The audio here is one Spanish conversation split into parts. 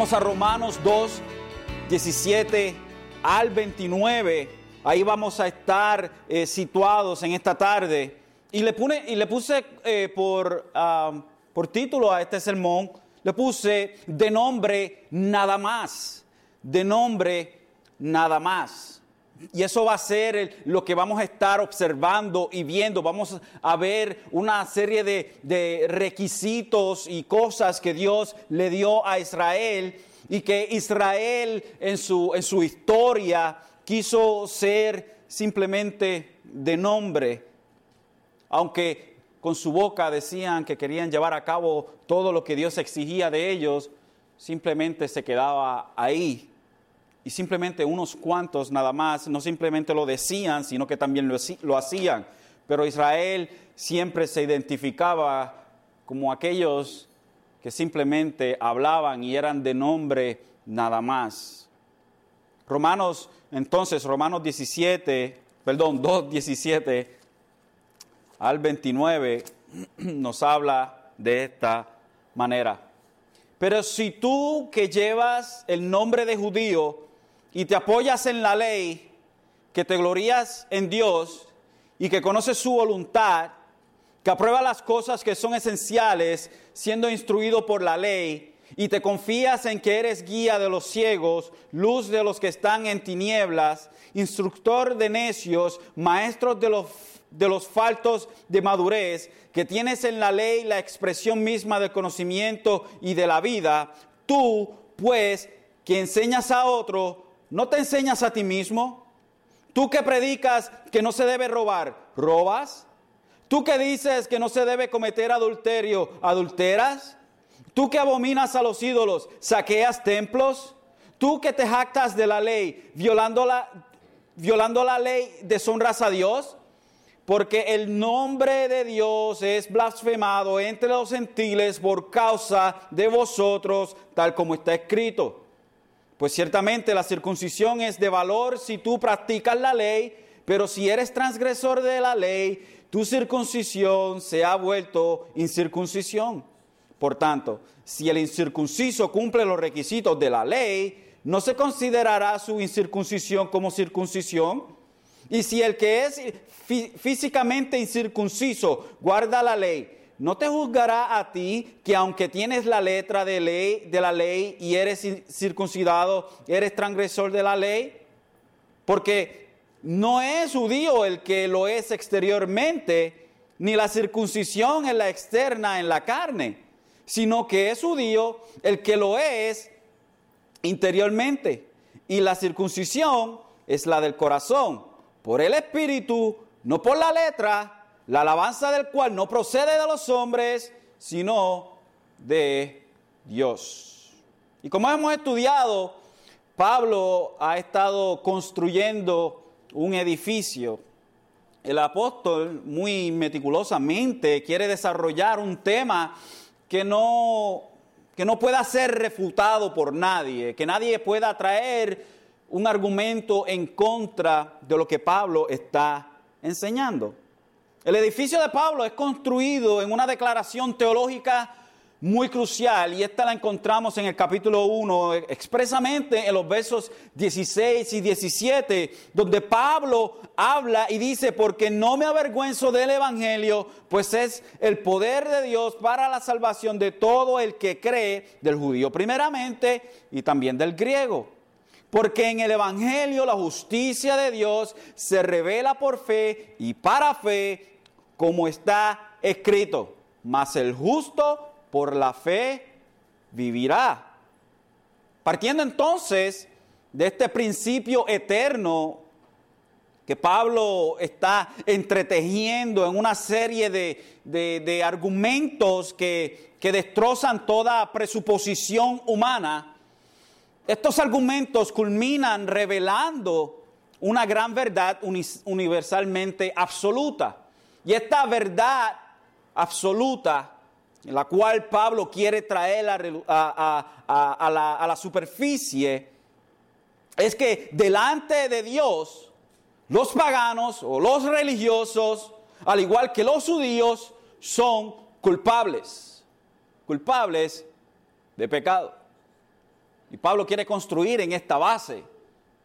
Vamos a Romanos 2, 17 al 29. Ahí vamos a estar eh, situados en esta tarde. Y le, pone, y le puse eh, por, ah, por título a este sermón, le puse de nombre nada más. De nombre nada más. Y eso va a ser lo que vamos a estar observando y viendo. Vamos a ver una serie de, requisitos y cosas que Dios le dio a Israel y que Israel en su, en su historia quiso ser simplemente de nombre. Aunque con su boca decían que querían llevar a cabo todo lo que Dios exigía de ellos, simplemente se quedaba ahí y simplemente unos cuantos nada más, no simplemente lo decían, sino que también lo, hacían. Pero Israel siempre se identificaba como aquellos que simplemente hablaban y eran de nombre nada más. Romanos, entonces, Romanos 17, perdón, 2, 17 al 29 nos habla de esta manera. Pero si tú que llevas el nombre de judío, y te apoyas en la ley, que te glorías en Dios y que conoces su voluntad, que aprueba las cosas que son esenciales, siendo instruido por la ley, y te confías en que eres guía de los ciegos, luz de los que están en tinieblas, instructor de necios, maestro de los, de los faltos de madurez, que tienes en la ley la expresión misma del conocimiento y de la vida, tú, pues, que enseñas a otro, ¿No te enseñas a ti mismo? Tú que predicas que no se debe robar, ¿robas? Tú que dices que no se debe cometer adulterio, ¿adulteras? Tú que abominas a los ídolos, ¿saqueas templos? Tú que te jactas de la ley, violando la, violando la ley, deshonras a Dios? Porque el nombre de Dios es blasfemado entre los gentiles por causa de vosotros, tal como está escrito. Pues ciertamente la circuncisión es de valor si tú practicas la ley, pero si eres transgresor de la ley, tu circuncisión se ha vuelto incircuncisión. Por tanto, si el incircunciso cumple los requisitos de la ley, no se considerará su incircuncisión como circuncisión. Y si el que es físicamente incircunciso guarda la ley, no te juzgará a ti que aunque tienes la letra de, la ley y eres circuncidado, eres transgresor de la ley, porque no es judío el que lo es exteriormente, ni la circuncisión en la externa, en la carne, sino que es judío el que lo es interiormente. Y la circuncisión es la del corazón, por el espíritu, no por la letra, la alabanza del cual no procede de los hombres, sino de Dios. Y como hemos estudiado, Pablo ha estado construyendo un edificio. El apóstol muy meticulosamente quiere desarrollar un tema que no, que no pueda ser refutado por nadie, que nadie pueda traer un argumento en contra de lo que Pablo está enseñando. El edificio de Pablo es construido en una declaración teológica muy crucial y esta la encontramos en el capítulo 1 expresamente en los versos 16 y 17 donde Pablo habla y dice porque no me avergüenzo del evangelio pues es el poder de Dios para la salvación de todo el que cree del judío primeramente y también del griego. Porque en el Evangelio la justicia de Dios se revela por fe y para fe como está escrito, mas el justo por la fe vivirá. Partiendo entonces de este principio eterno que Pablo está entretejiendo en una serie de, argumentos que, que destrozan toda presuposición humana, estos argumentos culminan revelando una gran verdad universalmente absoluta. Y esta verdad absoluta, en la cual Pablo quiere traer a, la, superficie, es que delante de Dios, los paganos o los religiosos, al igual que los judíos, son culpables, culpables de pecado. Y Pablo quiere construir en esta base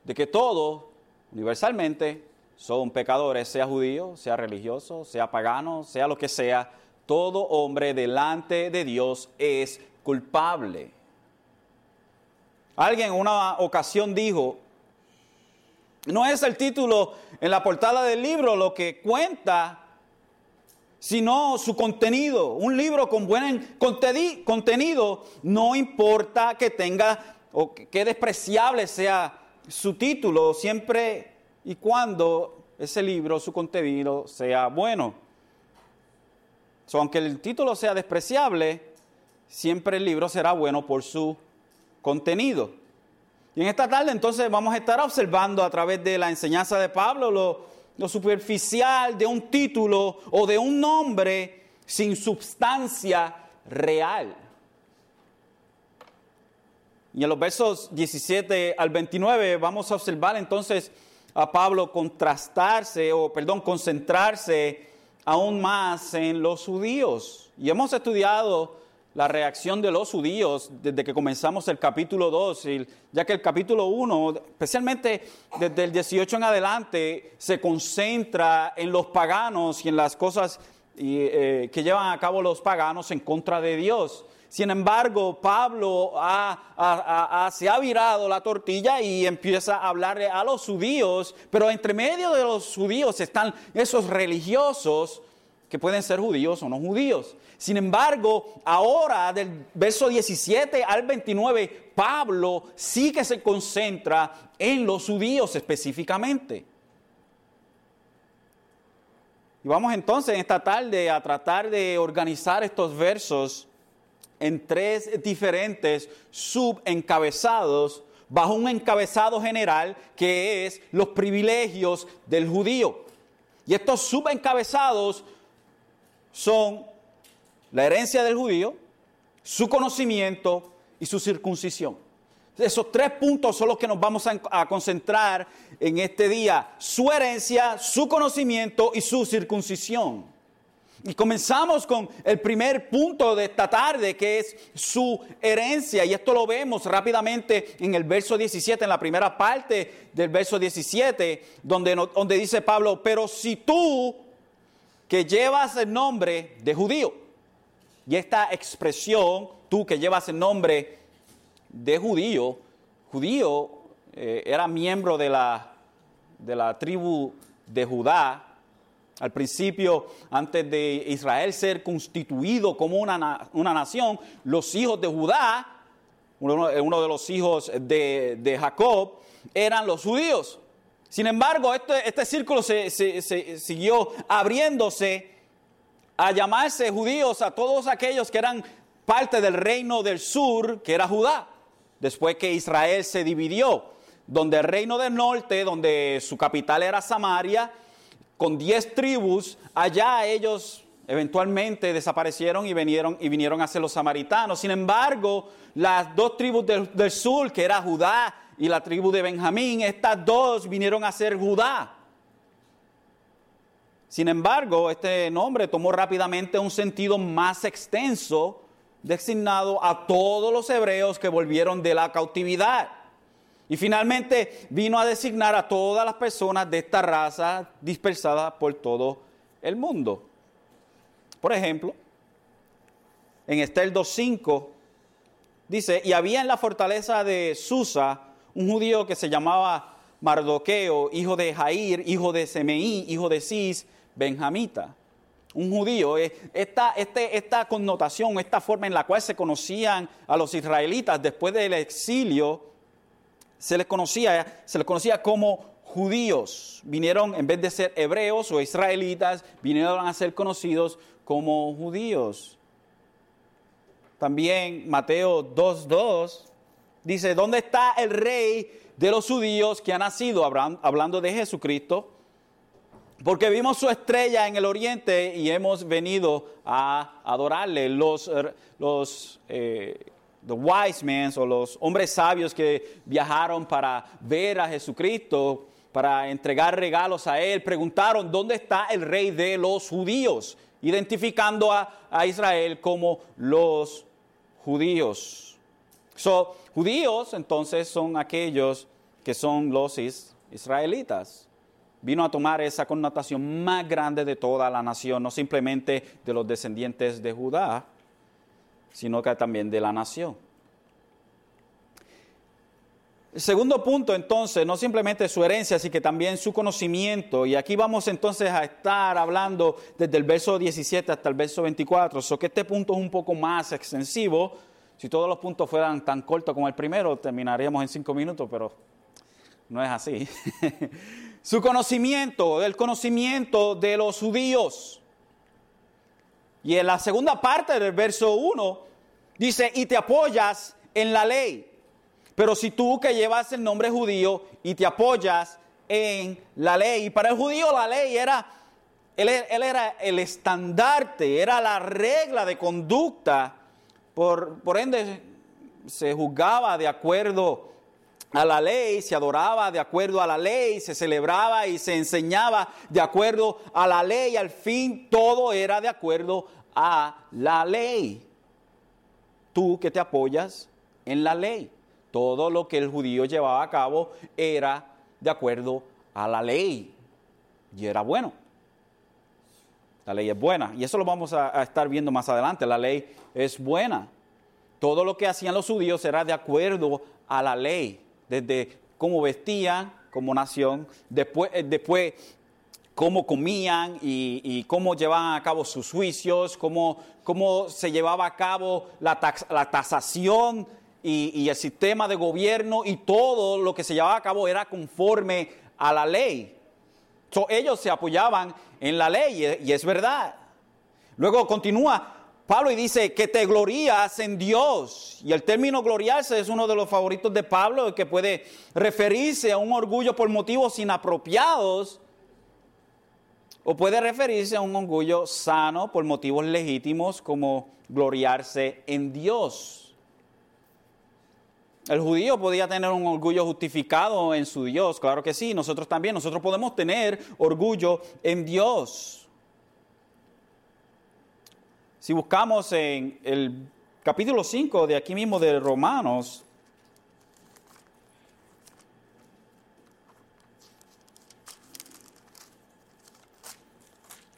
de que todos, universalmente, son pecadores, sea judío, sea religioso, sea pagano, sea lo que sea, todo hombre delante de Dios es culpable. Alguien en una ocasión dijo, no es el título en la portada del libro lo que cuenta, sino su contenido. Un libro con buen contenido no importa que tenga o que despreciable sea su título, siempre y cuando ese libro, su contenido sea bueno. aunque el título sea despreciable, siempre el libro será bueno por su contenido. Y en esta tarde entonces vamos a estar observando a través de la enseñanza de Pablo lo, superficial de un título o de un nombre sin substancia real. Y en los versos 17 al 29 vamos a observar entonces a Pablo contrastarse o, perdón, concentrarse aún más en los judíos. Y hemos estudiado la reacción de los judíos desde que comenzamos el capítulo 2, ya que el capítulo 1, especialmente desde el 18 en adelante, se concentra en los paganos y en las cosas eh, que llevan a cabo los paganos en contra de Dios. Sin embargo, Pablo se ha virado la tortilla y empieza a hablarle a los judíos, pero entre medio de los judíos están esos religiosos que pueden ser judíos o no judíos. Sin embargo, ahora del verso 17 al 29, Pablo sí que se concentra en los judíos específicamente. Y vamos entonces en esta tarde a tratar de organizar estos versos en tres diferentes subencabezados bajo un encabezado general que es los privilegios del judío. Y estos subencabezados son la herencia del judío, su conocimiento y su circuncisión. Esos tres puntos son los que nos vamos a, concentrar en este día. Su herencia, su conocimiento y su circuncisión. Y comenzamos con el primer punto de esta tarde, que es su herencia. Y esto lo vemos rápidamente en el verso 17, en la primera parte del verso 17, donde, donde dice Pablo, pero si tú que llevas el nombre de judío. Y esta expresión, tú que llevas el nombre de judío, judío eh, era miembro de la, de la tribu de Judá. Al principio, antes de Israel ser constituido como una, una nación, los hijos de Judá, uno, de los hijos de, de Jacob, eran los judíos. Sin embargo, este, este círculo se, siguió abriéndose a llamarse judíos a todos aquellos que eran parte del reino del sur, que era Judá, después que Israel se dividió, donde el reino del norte, donde su capital era Samaria, con diez tribus, allá ellos eventualmente desaparecieron y vinieron, y vinieron a ser los samaritanos. Sin embargo, las dos tribus del, del sur, que era Judá y la tribu de Benjamín, estas dos vinieron a ser Judá. Sin embargo, este nombre tomó rápidamente un sentido más extenso, designado a todos los hebreos que volvieron de la cautividad. Y finalmente vino a designar a todas las personas de esta raza dispersada por todo el mundo. Por ejemplo, en Estel 2.5 dice, y había en la fortaleza de Susa un judío que se llamaba Mardoqueo, hijo de Jair, hijo de Semeí, hijo de Cis, benjamita. Un judío, eh, esta, este, esta connotación, esta forma en la cual se conocían a los israelitas después del exilio, se les conocía, se les conocía como judíos. Vinieron, en vez de ser hebreos o israelitas, vinieron a ser conocidos como judíos. También Mateo 2.2 dice, ¿dónde está el rey de los judíos que ha nacido? Hablando de Jesucristo. Porque vimos su estrella en el oriente y hemos venido a adorarle. Los, los eh, wise men o los hombres sabios que viajaron para ver a Jesucristo, para entregar regalos a él, preguntaron, ¿dónde está el rey de los judíos? Identificando a, a Israel como los judíos. So, Judíos entonces son aquellos que son los israelitas. Vino a tomar esa connotación más grande de toda la nación, no simplemente de los descendientes de Judá, sino que también de la nación. El segundo punto entonces, no simplemente su herencia, sino que también su conocimiento. Y aquí vamos entonces a estar hablando desde el verso 17 hasta el verso 24. So que este punto es un poco más extensivo. Si todos los puntos fueran tan cortos como el primero, terminaríamos en cinco minutos, pero no es así. su conocimiento, el conocimiento de los judíos. Y en la segunda parte del verso 1 dice, y te apoyas en la ley. Pero si tú que llevas el nombre judío y te apoyas en la ley, y para el judío la ley era, él, era el estandarte, era la regla de conducta, por, por ende se juzgaba de acuerdo a la ley, se adoraba de acuerdo a la ley, se celebraba y se enseñaba de acuerdo a la ley, al fin todo era de acuerdo a la ley. Tú que te apoyas en la ley. Todo lo que el judío llevaba a cabo era de acuerdo a la ley y era bueno. La ley es buena y eso lo vamos a, estar viendo más adelante. La ley es buena. Todo lo que hacían los judíos era de acuerdo a la ley, desde cómo vestían como nación, después, eh, después cómo comían y, cómo llevaban a cabo sus juicios, cómo, cómo se llevaba a cabo la, la tasación y, el sistema de gobierno y todo lo que se llevaba a cabo era conforme a la ley. ellos se apoyaban en la ley y es verdad. Luego continúa Pablo y dice que te glorías en Dios. Y el término gloriarse es uno de los favoritos de Pablo que puede referirse a un orgullo por motivos inapropiados o puede referirse a un orgullo sano por motivos legítimos como gloriarse en Dios. El judío podía tener un orgullo justificado en su Dios, claro que sí, nosotros también, nosotros podemos tener orgullo en Dios. Si buscamos en el capítulo 5 de aquí mismo de Romanos,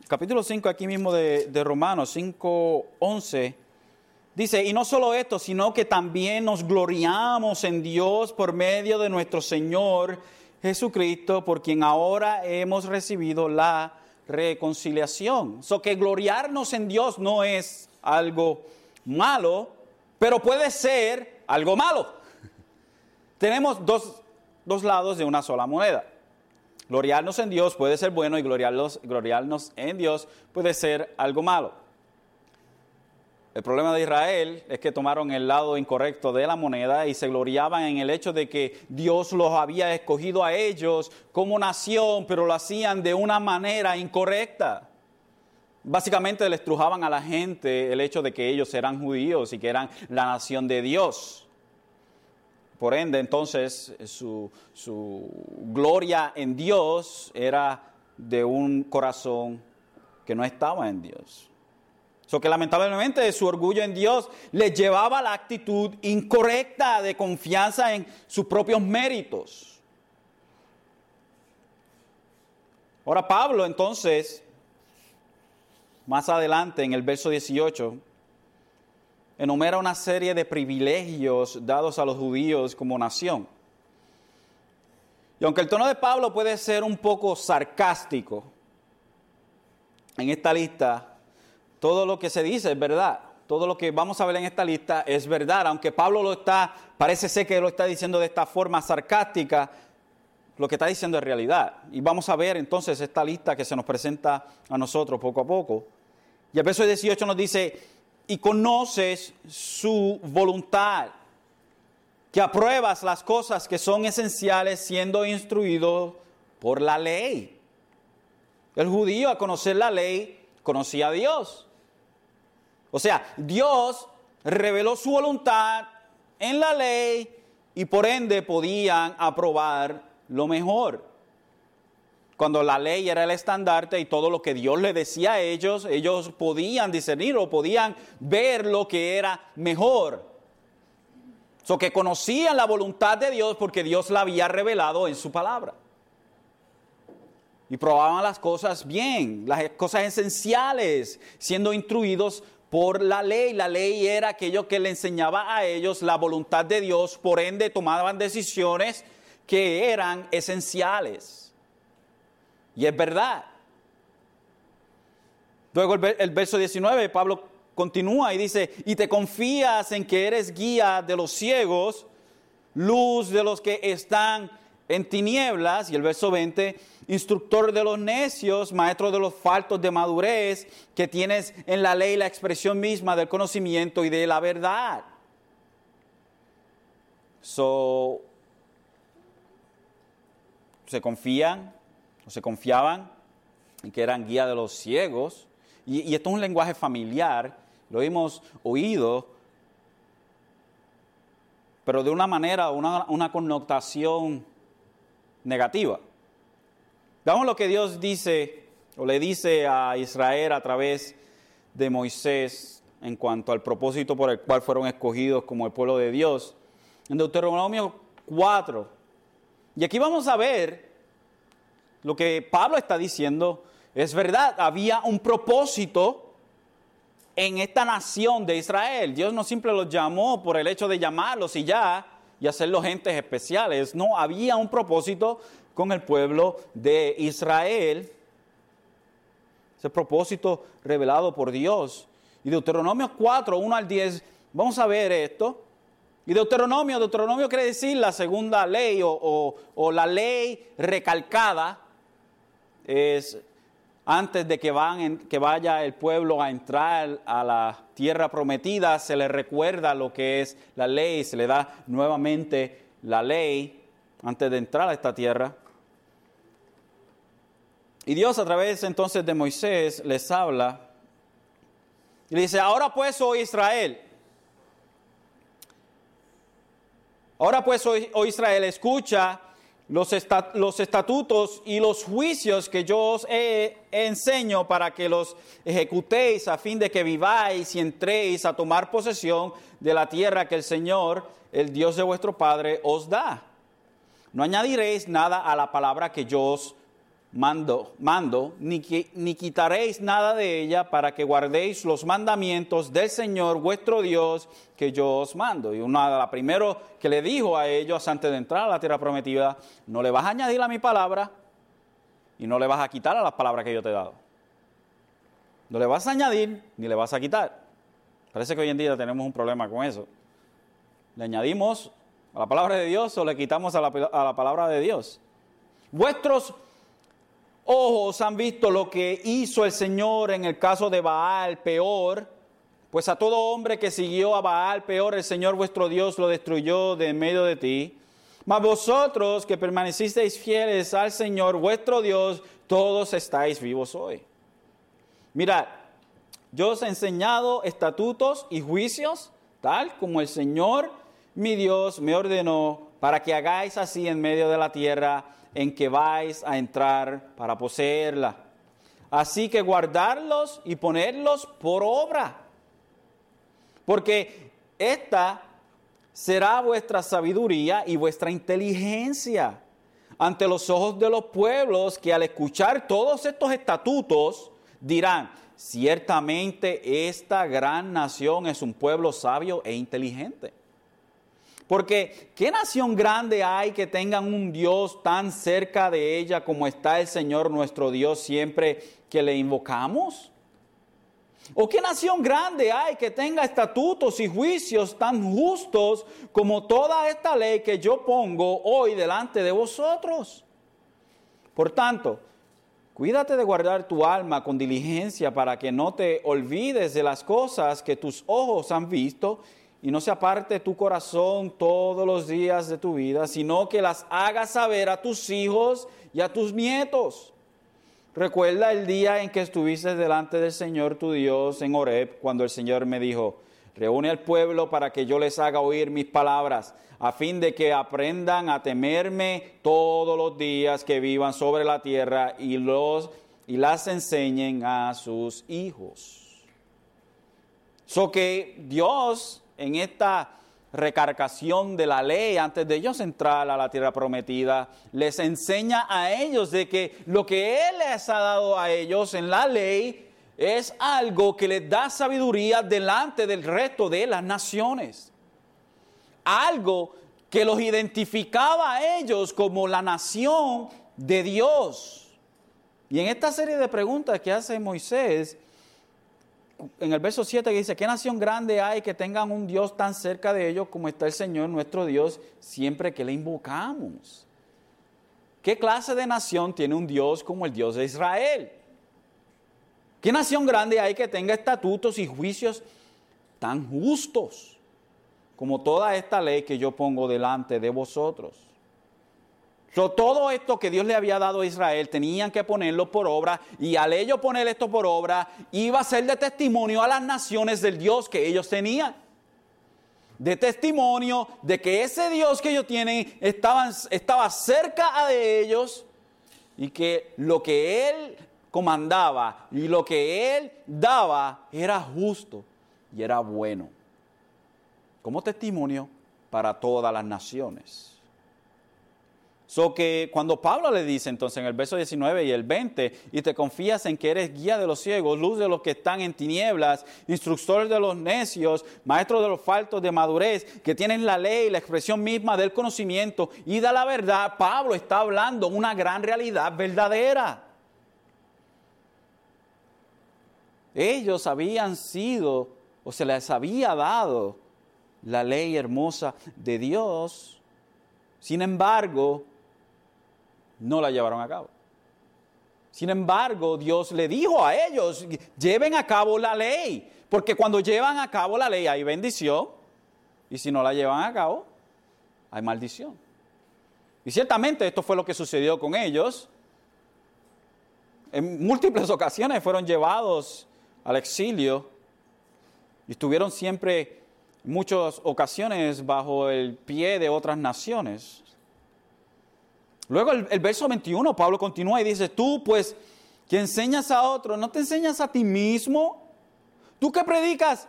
capítulo 5 aquí mismo de, Romanos 5, 11, Dice, y no solo esto, sino que también nos gloriamos en Dios por medio de nuestro Señor Jesucristo, por quien ahora hemos recibido la reconciliación. So que gloriarnos en Dios no es algo malo, pero puede ser algo malo. Tenemos dos, dos lados de una sola moneda. Gloriarnos en Dios puede ser bueno y gloriarnos, en Dios puede ser algo malo. El problema de Israel es que tomaron el lado incorrecto de la moneda y se gloriaban en el hecho de que Dios los había escogido a ellos como nación, pero lo hacían de una manera incorrecta. Básicamente les estrujaban a la gente el hecho de que ellos eran judíos y que eran la nación de Dios. Por ende, entonces, su, su gloria en Dios era de un corazón que no estaba en Dios. So que lamentablemente su orgullo en Dios le llevaba a la actitud incorrecta de confianza en sus propios méritos. Ahora Pablo entonces, más adelante en el verso 18, enumera una serie de privilegios dados a los judíos como nación. Y aunque el tono de Pablo puede ser un poco sarcástico, en esta lista todo lo que se dice es verdad. Todo lo que vamos a ver en esta lista es verdad, aunque Pablo lo está, parece ser que lo está diciendo de esta forma sarcástica, lo que está diciendo es realidad. Y vamos a ver entonces esta lista que se nos presenta a nosotros poco a poco. Y el verso 18 nos dice, y conoces su voluntad, que apruebas las cosas que son esenciales siendo instruido por la ley. El judío a conocer la ley conocía a Dios. O sea, Dios reveló su voluntad en la ley y por ende podían aprobar lo mejor. Cuando la ley era el estandarte y todo lo que Dios le decía a ellos, ellos podían discernir o podían ver lo que era mejor. So que conocían la voluntad de Dios porque Dios la había revelado en su palabra. Y probaban las cosas bien, las cosas esenciales, siendo instruidos por la ley. La ley era aquello que le enseñaba a ellos la voluntad de Dios, por ende tomaban decisiones que eran esenciales. Y es verdad. Luego el, verso 19, Pablo continúa y dice, y te confías en que eres guía de los ciegos, luz de los que están en tinieblas, y el verso 20, instructor de los necios, maestro de los faltos de madurez, que tienes en la ley la expresión misma del conocimiento y de la verdad. So, se confían o se confiaban en que eran guía de los ciegos. Y, esto es un lenguaje familiar, lo hemos oído, pero de una manera, una, una connotación negativa. Veamos lo que Dios dice o le dice a Israel a través de Moisés en cuanto al propósito por el cual fueron escogidos como el pueblo de Dios. En Deuteronomio 4. Y aquí vamos a ver lo que Pablo está diciendo. Es verdad, había un propósito en esta nación de Israel. Dios no simple los llamó por el hecho de llamarlos y ya, y hacerlos gentes especiales. No, había un propósito con el pueblo de Israel. Ese propósito revelado por Dios. Y Deuteronomio 4, 1 al 10, vamos a ver esto. Y Deuteronomio, Deuteronomio quiere decir la segunda ley o, la ley recalcada. Es antes de que, van que vaya el pueblo a entrar a la tierra prometida, se le recuerda lo que es la ley, se le da nuevamente la ley antes de entrar a esta tierra. Y Dios a través entonces de Moisés les habla y le dice, ahora pues, oh Israel, ahora pues, oh, oh Israel, escucha los, estatutos y los juicios que yo os enseño para que los ejecutéis a fin de que viváis y entréis a tomar posesión de la tierra que el Señor, el Dios de vuestro Padre, os da. No añadiréis nada a la palabra que yo os mando, mando ni, ni quitaréis nada de ella para que guardéis los mandamientos del Señor vuestro Dios que yo os mando. Y una de las primero que le dijo a ellos antes de entrar a la tierra prometida, no le vas a añadir a mi palabra y no le vas a quitar a las palabras que yo te he dado. No le vas a añadir ni le vas a quitar. Parece que hoy en día tenemos un problema con eso. Le añadimos a la palabra de Dios o le quitamos a la, a la palabra de Dios. Vuestros ojos han visto lo que hizo el Señor en el caso de Baal, peor, pues a todo hombre que siguió a Baal, peor, el Señor vuestro Dios lo destruyó de en medio de ti. Mas vosotros que permanecisteis fieles al Señor vuestro Dios, todos estáis vivos hoy. Mirad, yo os he enseñado estatutos y juicios, tal como el Señor mi Dios me ordenó, para que hagáis así en medio de la tierra en que vais a entrar para poseerla. Así que guardarlos y ponerlos por obra. Porque esta será vuestra sabiduría y vuestra inteligencia ante los ojos de los pueblos que al escuchar todos estos estatutos dirán, ciertamente esta gran nación es un pueblo sabio e inteligente. Porque ¿qué nación grande hay que tengan un Dios tan cerca de ella como está el Señor nuestro Dios siempre que le invocamos? ¿O qué nación grande hay que tenga estatutos y juicios tan justos como toda esta ley que yo pongo hoy delante de vosotros? Por tanto, cuídate de guardar tu alma con diligencia para que no te olvides de las cosas que tus ojos han visto y no se aparte tu corazón todos los días de tu vida, sino que las hagas saber a tus hijos y a tus nietos. Recuerda el día en que estuviste delante del Señor tu Dios en Horeb, cuando el Señor me dijo, reúne al pueblo para que yo les haga oír mis palabras, a fin de que aprendan a temerme todos los días que vivan sobre la tierra y, los, y las enseñen a sus hijos. So que Dios en esta recargación de la ley antes de ellos entrar a la tierra prometida, les enseña a ellos de que lo que Él les ha dado a ellos en la ley es algo que les da sabiduría delante del resto de las naciones. Algo que los identificaba a ellos como la nación de Dios. Y en esta serie de preguntas que hace Moisés, en el verso 7 que dice, ¿qué nación grande hay que tengan un Dios tan cerca de ellos como está el Señor nuestro Dios siempre que le invocamos? ¿Qué clase de nación tiene un Dios como el Dios de Israel? ¿Qué nación grande hay que tenga estatutos y juicios tan justos como toda esta ley que yo pongo delante de vosotros? Todo esto que Dios le había dado a Israel tenían que ponerlo por obra y al ellos poner esto por obra iba a ser de testimonio a las naciones del Dios que ellos tenían. De testimonio de que ese Dios que ellos tienen estaba, estaba cerca de ellos y que lo que Él comandaba y lo que Él daba era justo y era bueno. Como testimonio para todas las naciones. So que cuando Pablo le dice entonces en el verso 19 y el 20, y te confías en que eres guía de los ciegos, luz de los que están en tinieblas, instructor de los necios, maestro de los faltos de madurez, que tienes la ley, la expresión misma del conocimiento y de la verdad, Pablo está hablando una gran realidad verdadera. Ellos habían sido o se les había dado la ley hermosa de Dios. Sin embargo, no la llevaron a cabo. Sin embargo, Dios le dijo a ellos, lleven a cabo la ley, porque cuando llevan a cabo la ley hay bendición, y si no la llevan a cabo, hay maldición. Y ciertamente esto fue lo que sucedió con ellos. En múltiples ocasiones fueron llevados al exilio y estuvieron siempre, muchas ocasiones, bajo el pie de otras naciones. Luego el, verso 21, Pablo continúa y dice, tú pues que enseñas a otro, ¿no te enseñas a ti mismo? ¿Tú que predicas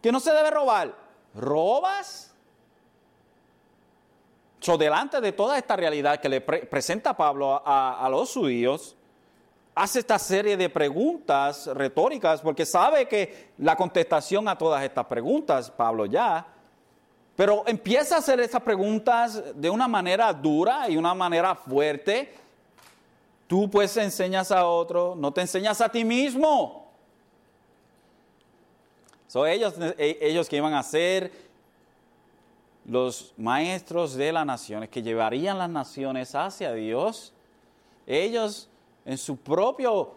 que no se debe robar? ¿Robas? So, delante de toda esta realidad que le presenta Pablo a, los judíos, hace esta serie de preguntas retóricas porque sabe que la contestación a todas estas preguntas, Pablo ya, pero empieza a hacer esas preguntas de una manera dura y una manera fuerte. Tú pues enseñas a otro, no te enseñas a ti mismo. Son ellos, e, ellos que iban a ser los maestros de las naciones, que llevarían las naciones hacia Dios. Ellos en su propio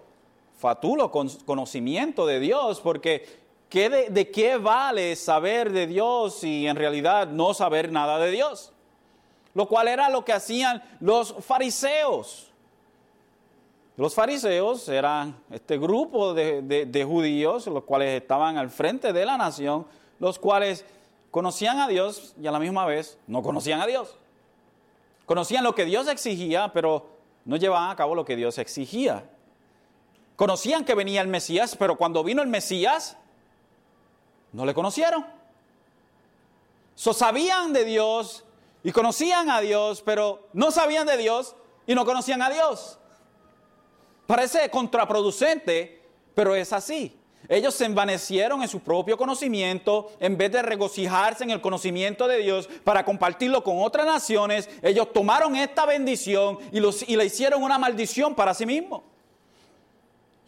fatulo conocimiento de Dios, porque de, qué vale saber de Dios y en realidad no saber nada de Dios? Lo cual era lo que hacían los fariseos. Los fariseos eran este grupo de, de, judíos, los cuales estaban al frente de la nación, los cuales conocían a Dios y a la misma vez no conocían a Dios. Conocían lo que Dios exigía, pero no llevaban a cabo lo que Dios exigía. Conocían que venía el Mesías, pero cuando vino el Mesías, no le conocieron. So, sabían de Dios y conocían a Dios, pero no sabían de Dios y no conocían a Dios. Parece contraproducente, pero es así. Ellos se envanecieron en su propio conocimiento en vez de regocijarse en el conocimiento de Dios para compartirlo con otras naciones. Ellos tomaron esta bendición y, los, y la hicieron una maldición para sí mismos.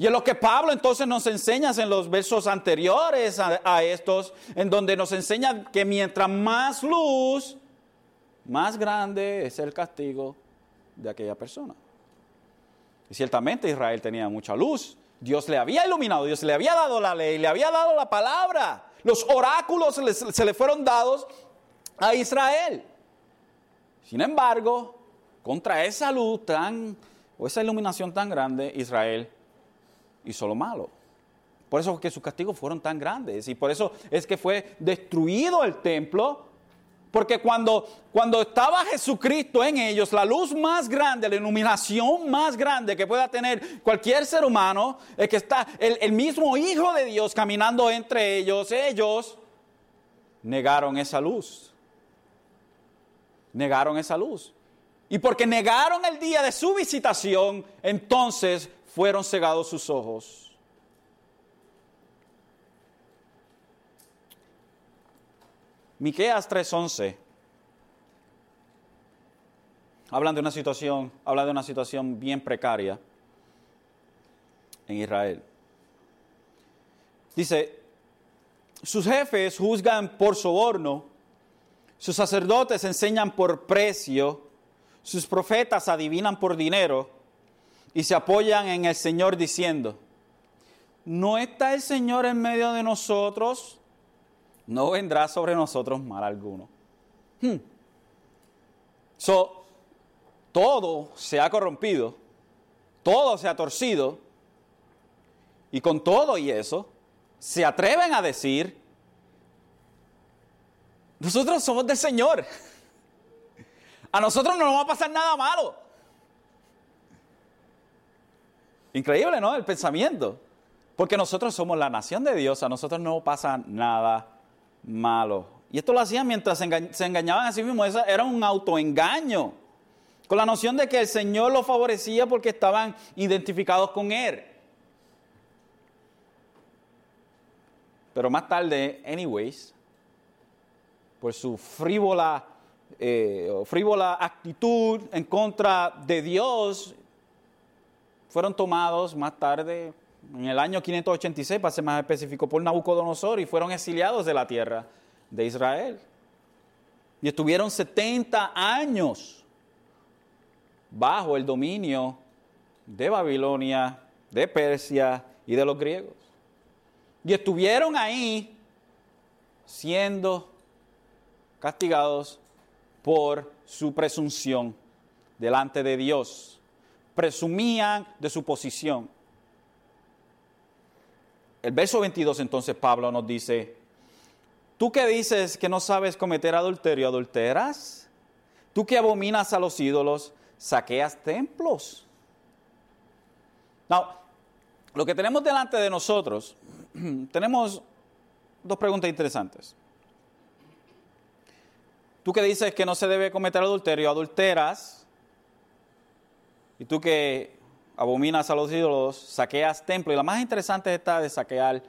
Y en lo que Pablo entonces nos enseña en los versos anteriores a, estos, en donde nos enseña que mientras más luz, más grande es el castigo de aquella persona. Y ciertamente Israel tenía mucha luz. Dios le había iluminado, Dios le había dado la ley, le había dado la palabra. Los oráculos se se le fueron dados a Israel. Sin embargo, contra esa luz tan, o esa iluminación tan grande, Israel hizo lo malo. Por eso es que sus castigos fueron tan grandes y por eso es que fue destruido el templo. Porque cuando, cuando estaba Jesucristo en ellos, la luz más grande, la iluminación más grande que pueda tener cualquier ser humano, es que está el, el mismo Hijo de Dios caminando entre ellos, ellos negaron esa luz. negaron esa luz. Y porque negaron el día de su visitación, entonces fueron cegados sus ojos. Miqueas 3:11 hablan de una situación, habla de una situación bien precaria en Israel. Dice, sus jefes juzgan por soborno, sus sacerdotes enseñan por precio, sus profetas adivinan por dinero y se apoyan en el Señor diciendo, ¿no está el Señor en medio de nosotros? No vendrá sobre nosotros mal alguno. Hmm. So, todo se ha corrompido, todo se ha torcido, y con todo y eso, se atreven a decir, nosotros somos del Señor. A nosotros no nos va a pasar nada malo. Increíble, ¿no? El pensamiento. Porque nosotros somos la nación de Dios, a nosotros no pasa nada malo. Y esto lo hacían mientras se, engañaban a sí mismos. era un autoengaño. Con la noción de que el Señor los favorecía porque estaban identificados con Él. Pero más tarde, anyways, por su frívola, eh, frívola actitud en contra de Dios, fueron tomados más tarde, en el año 586, para ser más específico, por Nabucodonosor y fueron exiliados de la tierra de Israel. Y estuvieron 70 años bajo el dominio de Babilonia, de Persia y de los griegos. Y estuvieron ahí siendo castigados por su presunción delante de Dios. Presumían de su posición. El verso 22 entonces Pablo nos dice, tú que dices que no sabes cometer adulterio, adulteras. Tú que abominas a los ídolos, saqueas templos. Now, lo que tenemos delante de nosotros, tenemos dos preguntas interesantes. Tú que dices que no se debe cometer adulterio, adulteras. Y tú que abominas a los ídolos, saqueas templos. Y la más interesante está de saquear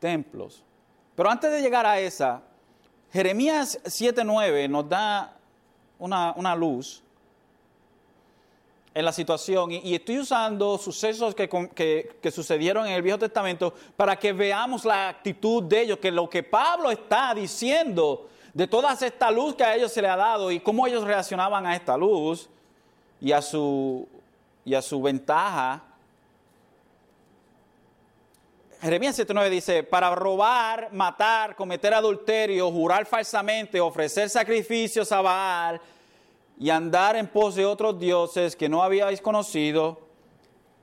templos. Pero antes de llegar a esa, Jeremías 7.9 nos da una, una luz en la situación y, estoy usando sucesos que, sucedieron en el Viejo Testamento para que veamos la actitud de ellos, que lo que Pablo está diciendo de toda esta luz que a ellos se le ha dado y cómo ellos reaccionaban a esta luz y a su, y a su ventaja. Jeremías 7.9 dice, para robar, matar, cometer adulterio, jurar falsamente, ofrecer sacrificios a Baal, y andar en pos de otros dioses que no habíais conocido,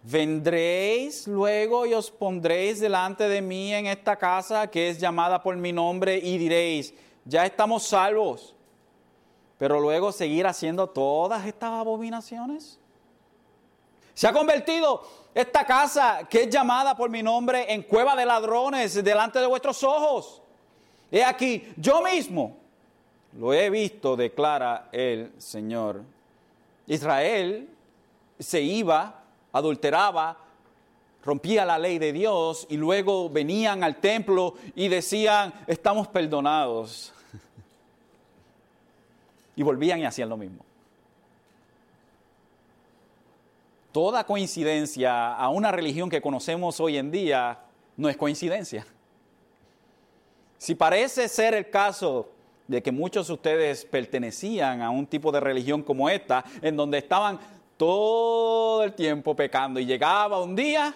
vendréis luego y os pondréis delante de mí en esta casa que es llamada por mi nombre y diréis, ya estamos salvos, pero luego seguir haciendo todas estas abominaciones. Se ha convertido esta casa que es llamada por mi nombre en cueva de ladrones delante de vuestros ojos. He aquí, yo mismo lo he visto, declara el Señor. Israel se iba, adulteraba, rompía la ley de Dios y luego venían al templo y decían, estamos perdonados. Y volvían y hacían lo mismo. Toda coincidencia a una religión que conocemos hoy en día no es coincidencia. Si parece ser el caso de que muchos de ustedes pertenecían a un tipo de religión como esta, en donde estaban todo el tiempo pecando y llegaba un día,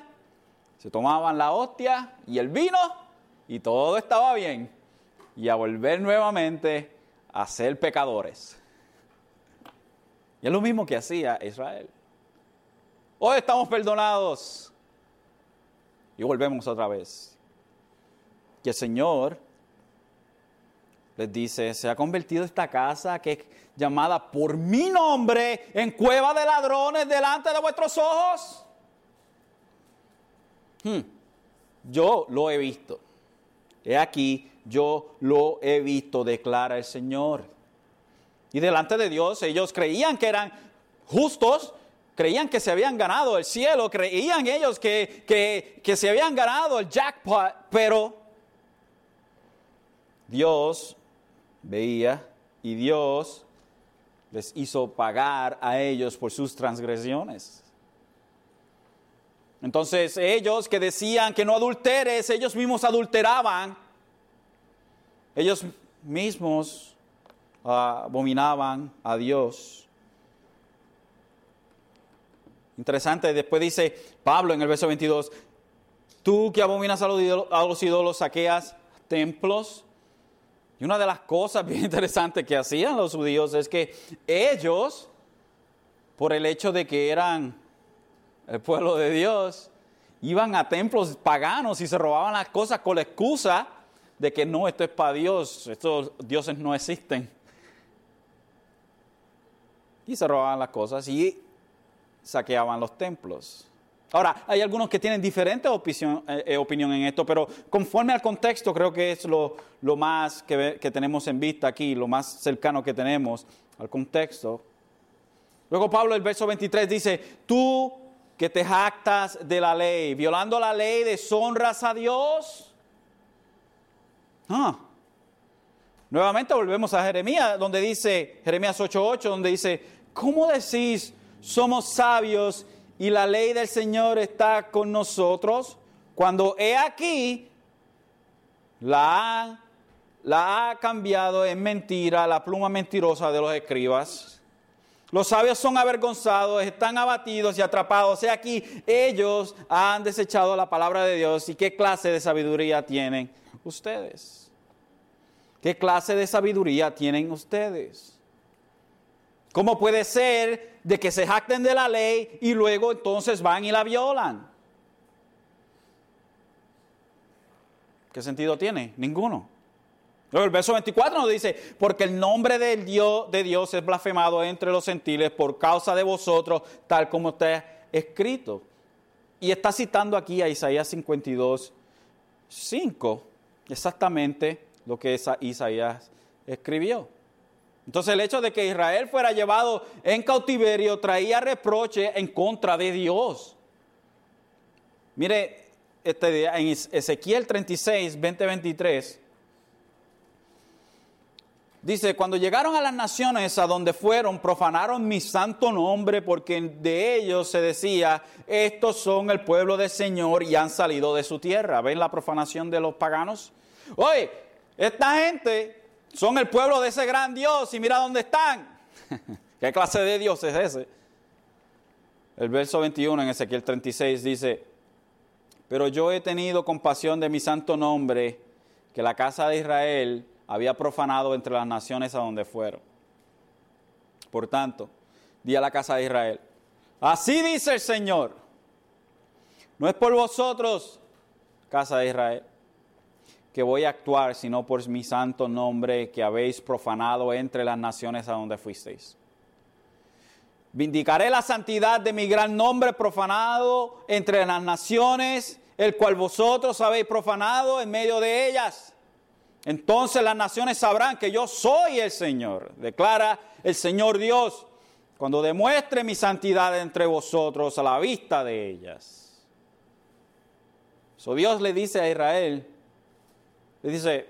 se tomaban la hostia y el vino y todo estaba bien y a volver nuevamente a ser pecadores. Y es lo mismo que hacía Israel. Hoy estamos perdonados y volvemos otra vez. Que el Señor les dice, se ha convertido esta casa que es llamada por mi nombre en cueva de ladrones delante de vuestros ojos. Hmm. Yo lo he visto. He aquí, yo lo he visto, declara el Señor. Y delante de Dios ellos creían que eran justos, creían que se habían ganado el cielo, creían ellos que, que, que se habían ganado el jackpot, pero Dios veía y Dios les hizo pagar a ellos por sus transgresiones. Entonces ellos que decían que no adulteres, ellos mismos adulteraban. Ellos mismos ah, abominaban a Dios. Interesante, después dice Pablo en el verso 22, tú que abominas a los ídolos, saqueas templos. Y una de las cosas bien interesantes que hacían los judíos es que ellos, por el hecho de que eran el pueblo de Dios, iban a templos paganos y se robaban las cosas con la excusa de que no, esto es para Dios, estos dioses no existen. Y se robaban las cosas y saqueaban los templos. Ahora, hay algunos que tienen diferente opinión, eh, eh, opinión en esto, pero conforme al contexto creo que es lo, lo más que, que tenemos en vista aquí, lo más cercano que tenemos al contexto. Luego Pablo, el verso 23 dice, tú que te jactas de la ley, violando la ley, deshonras a Dios. Ah. Nuevamente volvemos a Jeremías, donde dice, Jeremías 8:8, donde dice, ¿cómo decís somos sabios y la ley del Señor está con nosotros? Cuando he aquí, la ha cambiado en mentira, la pluma mentirosa de los escribas. Los sabios son avergonzados, están abatidos y atrapados. Sea, aquí ellos han desechado la palabra de Dios. ¿Y qué clase de sabiduría tienen ustedes? ¿Qué clase de sabiduría tienen ustedes? ¿Cómo puede ser de que se jacten de la ley y luego entonces van y la violan? ¿Qué sentido tiene? Ninguno. El verso 24 nos dice, porque el nombre de Dios, de Dios es blasfemado entre los gentiles por causa de vosotros, tal como está escrito. Y está citando aquí a Isaías 52, 5, exactamente lo que Isaías escribió. Entonces el hecho de que Israel fuera llevado en cautiverio traía reproche en contra de Dios. Mire, este, en Ezequiel 36, 20, 23 Dice, cuando llegaron a las naciones a donde fueron, profanaron mi santo nombre porque de ellos se decía, estos son el pueblo del Señor y han salido de su tierra. ¿Ven la profanación de los paganos? Oye, esta gente son el pueblo de ese gran Dios y mira dónde están. ¿Qué clase de Dios es ese? El verso 21 en Ezequiel 36 dice, pero yo he tenido compasión de mi santo nombre, que la casa de Israel había profanado entre las naciones a donde fueron. Por tanto, di a la casa de Israel, así dice el Señor, no es por vosotros, casa de Israel, que voy a actuar, sino por mi santo nombre que habéis profanado entre las naciones a donde fuisteis. Vindicaré la santidad de mi gran nombre profanado entre las naciones, el cual vosotros habéis profanado en medio de ellas. Entonces las naciones sabrán que yo soy el Señor, declara el Señor Dios, cuando demuestre mi santidad entre vosotros a la vista de ellas. So Dios le dice a Israel, dice,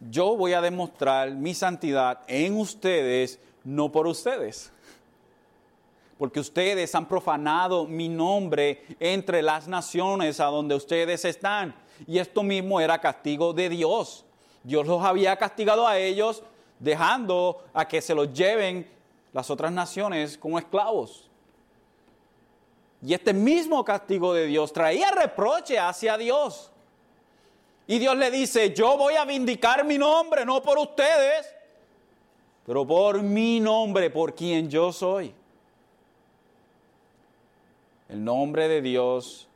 yo voy a demostrar mi santidad en ustedes, no por ustedes. Porque ustedes han profanado mi nombre entre las naciones a donde ustedes están y esto mismo era castigo de Dios. Dios los había castigado a ellos dejando a que se los lleven las otras naciones como esclavos. Y este mismo castigo de Dios traía reproche hacia Dios. Y Dios le dice, yo voy a vindicar mi nombre, no por ustedes, pero por mi nombre, por quien yo soy. El nombre de Dios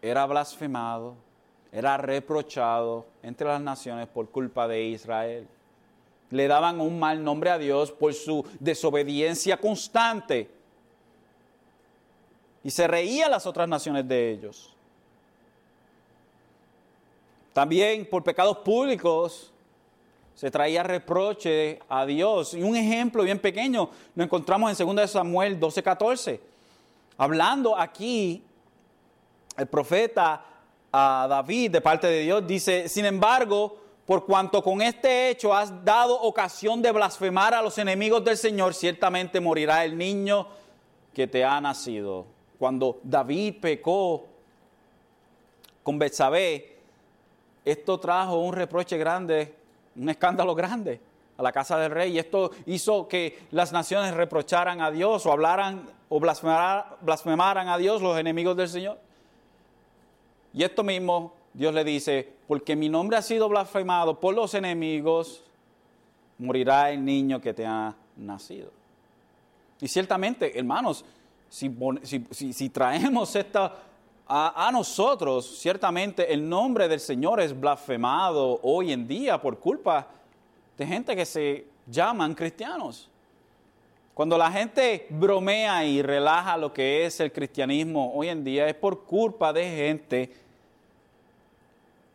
era blasfemado era reprochado entre las naciones por culpa de Israel. Le daban un mal nombre a Dios por su desobediencia constante. Y se reían las otras naciones de ellos. También por pecados públicos se traía reproche a Dios. Y un ejemplo bien pequeño lo encontramos en 2 Samuel 12:14. Hablando aquí, el profeta a David de parte de Dios dice, sin embargo, por cuanto con este hecho has dado ocasión de blasfemar a los enemigos del Señor, ciertamente morirá el niño que te ha nacido. Cuando David pecó con Betsabé, esto trajo un reproche grande un escándalo grande a la casa del rey y esto hizo que las naciones reprocharan a Dios o hablaran o blasfemaran, a Dios los enemigos del Señor. Y esto mismo Dios le dice, porque mi nombre ha sido blasfemado por los enemigos, morirá el niño que te ha nacido. Y ciertamente, hermanos, si, traemos esta a, nosotros, ciertamente el nombre del Señor es blasfemado hoy en día por culpa de gente que se llaman cristianos. Cuando la gente bromea y relaja lo que es el cristianismo hoy en día es por culpa de gente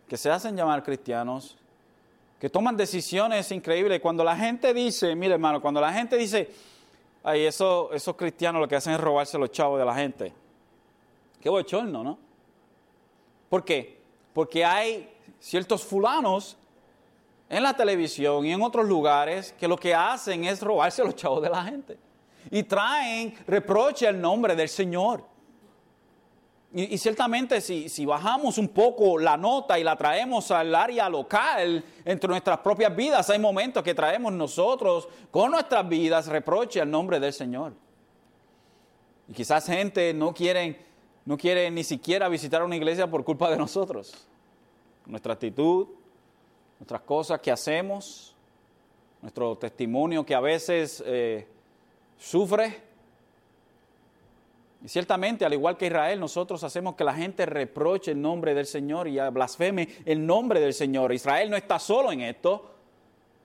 que se hacen llamar cristianos, que toman decisiones increíbles. Cuando la gente dice, mire hermano, cuando la gente dice, ay, eso, esos cristianos lo que hacen es robarse los chavos de la gente. Qué bochorno, ¿no? ¿Por qué? Porque hay ciertos fulanos en la televisión y en otros lugares que lo que hacen es robarse los chavos de la gente. Y traen reproche al nombre del Señor. Y, ciertamente si, si, bajamos un poco la nota y la traemos al área local, entre nuestras propias vidas, hay momentos que traemos nosotros con nuestras vidas reproche al nombre del Señor. Y quizás gente no quiere no quiere ni siquiera visitar una iglesia por culpa de nosotros. Nuestra actitud, nuestras cosas que hacemos, nuestro testimonio que a veces eh, sufre. Y ciertamente, al igual que Israel, nosotros hacemos que la gente reproche el nombre del Señor y blasfeme el nombre del Señor. Israel no está solo en esto.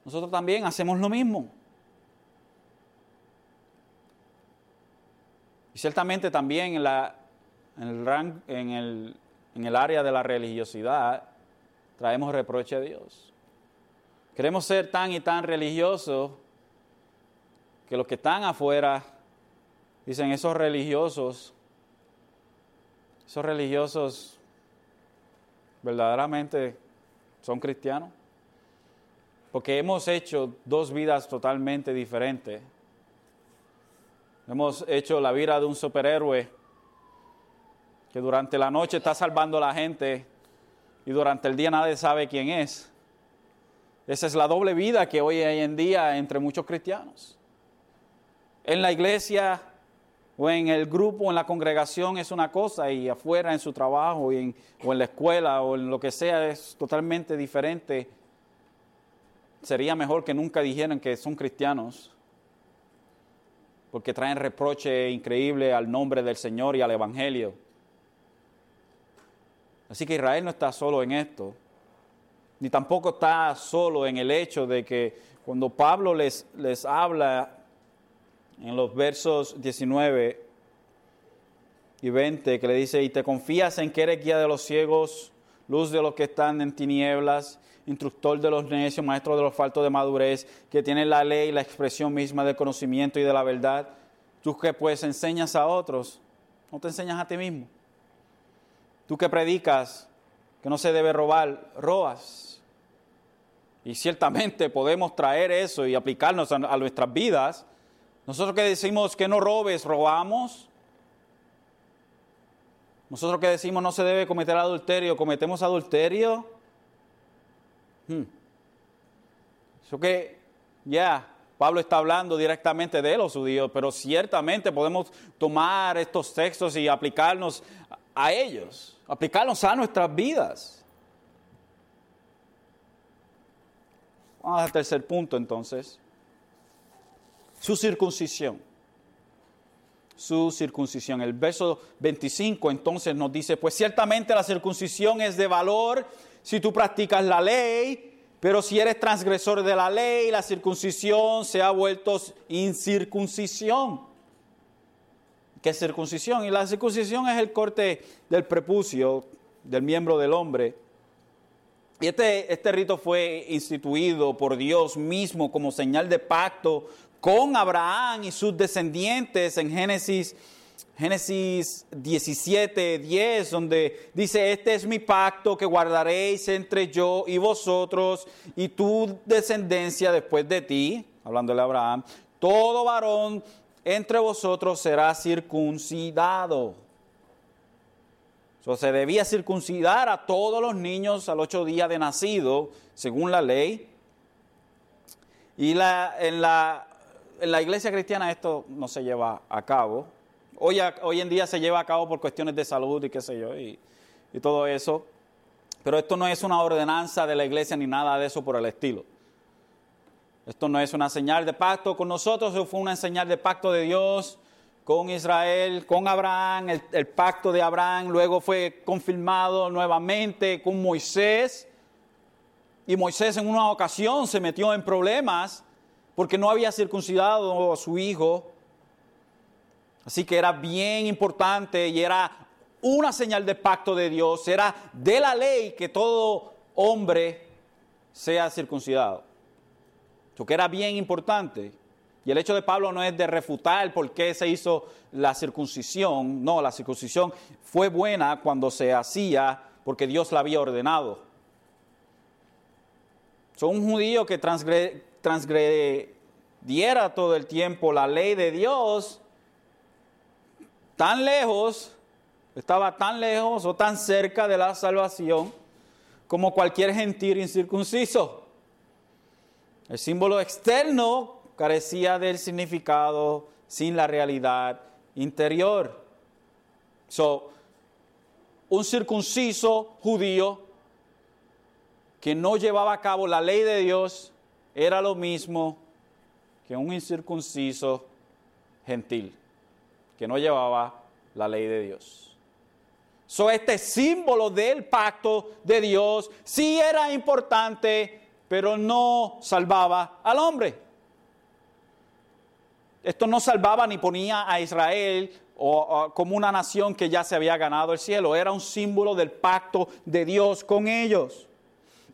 Nosotros también hacemos lo mismo. Y ciertamente también la en el, área de la religiosidad, traemos reproche a Dios. Queremos ser tan y tan religiosos que los que están afuera dicen esos religiosos, esos religiosos verdaderamente son cristianos. Porque hemos hecho dos vidas totalmente diferentes. Hemos hecho la vida de un superhéroe que durante la noche está salvando a la gente y durante el día nadie sabe quién es. Esa es la doble vida que hoy en día entre muchos cristianos. En la iglesia o en el grupo, en la congregación es una cosa y afuera en su trabajo o en la escuela o en lo que sea es totalmente diferente. Sería mejor que nunca dijeran que son cristianos porque traen reproche increíble al nombre del Señor y al Evangelio. Así que Israel no está solo en esto, ni tampoco está solo en el hecho de que cuando Pablo les, les habla en los versos 19 y 20, que le dice, y te confías en que eres guía de los ciegos, luz de los que están en tinieblas, instructor de los necios, maestro de los faltos de madurez, que tiene la ley, la expresión misma del conocimiento y de la verdad, tú que pues enseñas a otros, no te enseñas a ti mismo. Tú que predicas que no se debe robar, robas. Y ciertamente podemos traer eso y aplicarnos a, nuestras vidas. Nosotros que decimos que no robes, robamos. Nosotros que decimos no se debe cometer adulterio, cometemos adulterio. Hmm. Eso que ya Pablo está hablando directamente de los judíos, pero ciertamente podemos tomar estos textos y aplicarnos a ellos, aplicarlos a nuestras vidas. Vamos al tercer punto entonces. Su circuncisión. Su circuncisión. El verso 25 entonces nos dice, pues ciertamente la circuncisión es de valor si tú practicas la ley, pero si eres transgresor de la ley, la circuncisión se ha vuelto incircuncisión. ¿Qué es circuncisión? Y la circuncisión es el corte del prepucio del miembro del hombre. Y este, este rito fue instituido por Dios mismo como señal de pacto con Abraham y sus descendientes en Génesis, Génesis 17, 10, donde dice, este es mi pacto que guardaréis entre yo y vosotros y tu descendencia después de ti, hablando de Abraham, todo varón entre vosotros será circuncidado. Se debía circuncidar a todos los niños al ocho días de nacido, según la ley. Y la, en, la, en, la, iglesia cristiana esto no se lleva a cabo. Hoy, hoy, en día se lleva a cabo por cuestiones de salud y qué sé yo, y, y todo eso. Pero esto no es una ordenanza de la iglesia ni nada de eso por el estilo. Esto no es una señal de pacto con nosotros, fue una señal de pacto de Dios con Israel, con Abraham, el, pacto de Abraham luego fue confirmado nuevamente con Moisés. Y Moisés en una ocasión se metió en problemas porque no había circuncidado a su hijo. Así que era bien importante y era una señal de pacto de Dios, era de la ley que todo hombre sea circuncidado. Eso que era bien importante. Y el hecho de Pablo no es de refutar por qué se hizo la circuncisión. No, la circuncisión fue buena cuando se hacía porque Dios la había ordenado. Son un judío que transgrediera todo el tiempo la ley de Dios, tan lejos, estaba tan lejos o tan cerca de la salvación como cualquier gentil incircunciso. El símbolo externo carecía del significado sin la realidad interior. So, un circunciso judío que no llevaba a cabo la ley de Dios era lo mismo que un incircunciso gentil que no llevaba la ley de Dios. So, este símbolo del pacto de Dios sí era importante, pero no salvaba al hombre. Esto no salvaba ni ponía a Israel o, como una nación que ya se había ganado el cielo. Era un símbolo del pacto de Dios con ellos.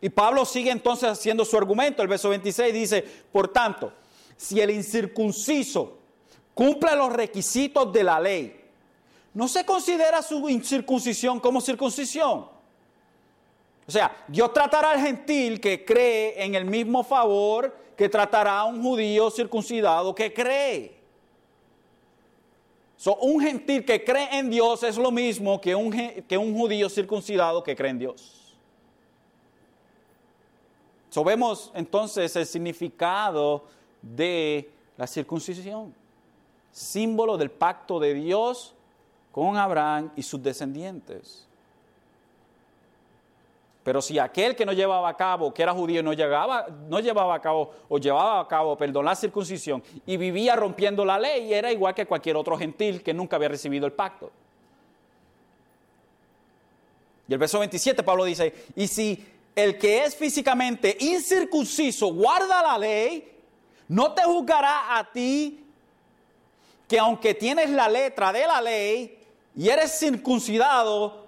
Y Pablo sigue entonces haciendo su argumento. El verso 26 dice, por tanto, si el incircunciso cumple los requisitos de la ley, no se considera su incircuncisión como circuncisión. O sea, Dios tratará al gentil que cree en el mismo favor que tratará a un judío circuncidado que cree. So, un gentil que cree en Dios es lo mismo que un, que un judío circuncidado que cree en Dios. So, vemos entonces el significado de la circuncisión, símbolo del pacto de Dios con Abraham y sus descendientes. Pero si aquel que no llevaba a cabo, que era judío, no, no llevaba a cabo o llevaba a cabo, perdón, la circuncisión y vivía rompiendo la ley, era igual que cualquier otro gentil que nunca había recibido el pacto. Y el verso 27 Pablo dice, y si el que es físicamente incircunciso guarda la ley, no te juzgará a ti que aunque tienes la letra de la ley y eres circuncidado,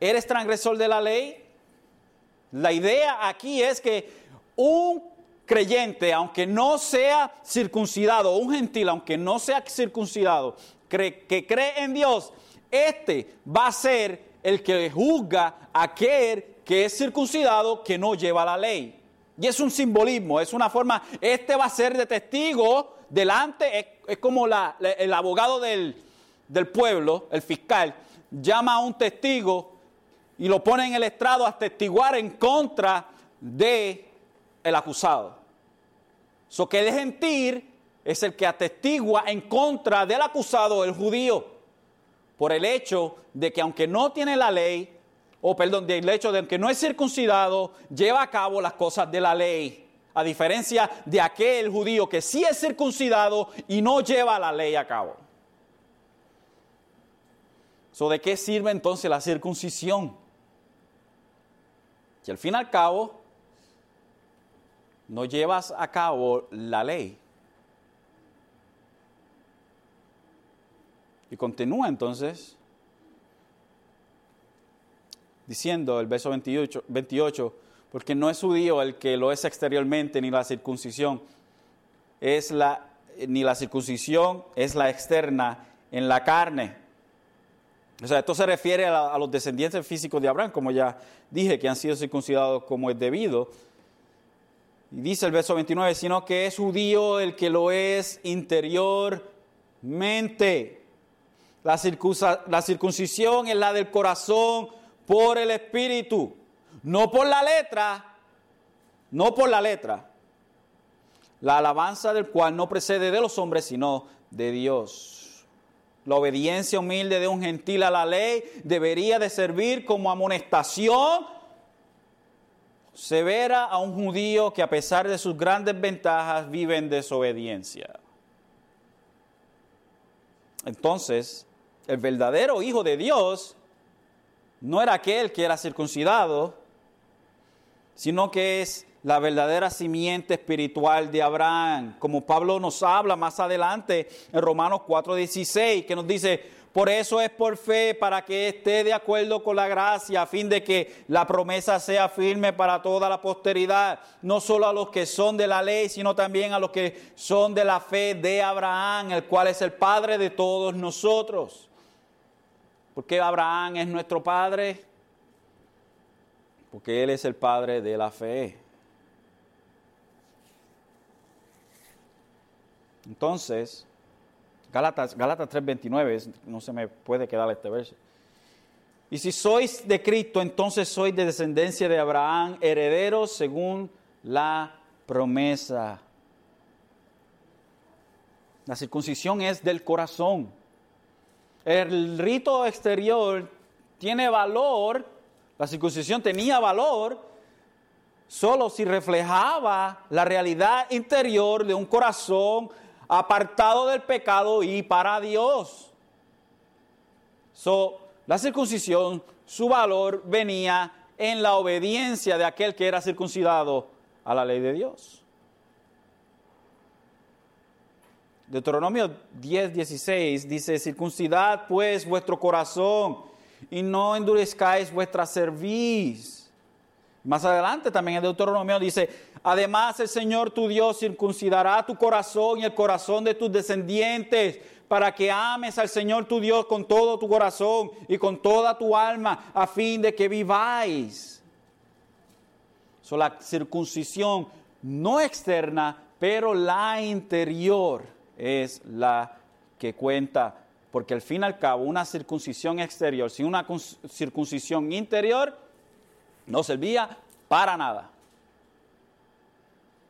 eres transgresor de la ley. La idea aquí es que un creyente, aunque no sea circuncidado, un gentil, aunque no sea circuncidado, que cree en Dios, este va a ser el que juzga a aquel que es circuncidado que no lleva la ley. Y es un simbolismo, es una forma, este va a ser de testigo delante, es, como el abogado del, del pueblo, el fiscal, llama a un testigo y lo pone en el estrado a testiguar en contra de el acusado. So que el gentil es el que atestigua en contra del acusado, el judío, por el hecho de que aunque no tiene la ley, o perdón, del hecho de que no es circuncidado, lleva a cabo las cosas de la ley. A diferencia de aquel judío que sí es circuncidado y no lleva la ley a cabo. ¿De qué sirve entonces la circuncisión? Y al fin y al cabo, no llevas a cabo la ley. Y continúa entonces diciendo el verso 28, 28, porque no es judío el que lo es exteriormente, ni la circuncisión es la, ni la circuncisión es la externa en la carne. O sea, esto se refiere a, los descendientes físicos de Abraham, como ya dije, que han sido circuncidados como es debido. Y dice el verso 29, sino que es judío el que lo es interiormente. La, circuncisión es la del corazón por el espíritu, no por la letra, no por la letra. La alabanza del cual no precede de los hombres, sino de Dios. La obediencia humilde de un gentil a la ley debería de servir como amonestación severa a un judío que a pesar de sus grandes ventajas vive en desobediencia. Entonces, el verdadero Hijo de Dios no era aquel que era circuncidado, sino que es la verdadera simiente espiritual de Abraham, como Pablo nos habla más adelante en Romanos 4:16, que nos dice, por eso es por fe, para que esté de acuerdo con la gracia, a fin de que la promesa sea firme para toda la posteridad, no solo a los que son de la ley, sino también a los que son de la fe de Abraham, el cual es el Padre de todos nosotros. ¿Por qué Abraham es nuestro Padre? Porque Él es el Padre de la fe. Entonces, Gálatas, Gálatas 3:29, no se me puede quedar este verso. Y si sois de Cristo, entonces sois de descendencia de Abraham, herederos según la promesa. La circuncisión es del corazón. El rito exterior tiene valor, la circuncisión tenía valor solo si reflejaba la realidad interior de un corazón apartado del pecado y para Dios. So, la circuncisión, su valor venía en la obediencia de aquel que era circuncidado a la ley de Dios. Deuteronomio 10, 16 dice, circuncidad pues vuestro corazón y no endurezcáis vuestra cerviz más adelante también en Deuteronomio dice, además el Señor tu Dios circuncidará tu corazón y el corazón de tus descendientes para que ames al Señor tu Dios con todo tu corazón y con toda tu alma a fin de que viváis. So, la circuncisión no externa, pero la interior es la que cuenta. Porque al fin y al cabo, una circuncisión exterior sin una circuncisión interior no servía para nada.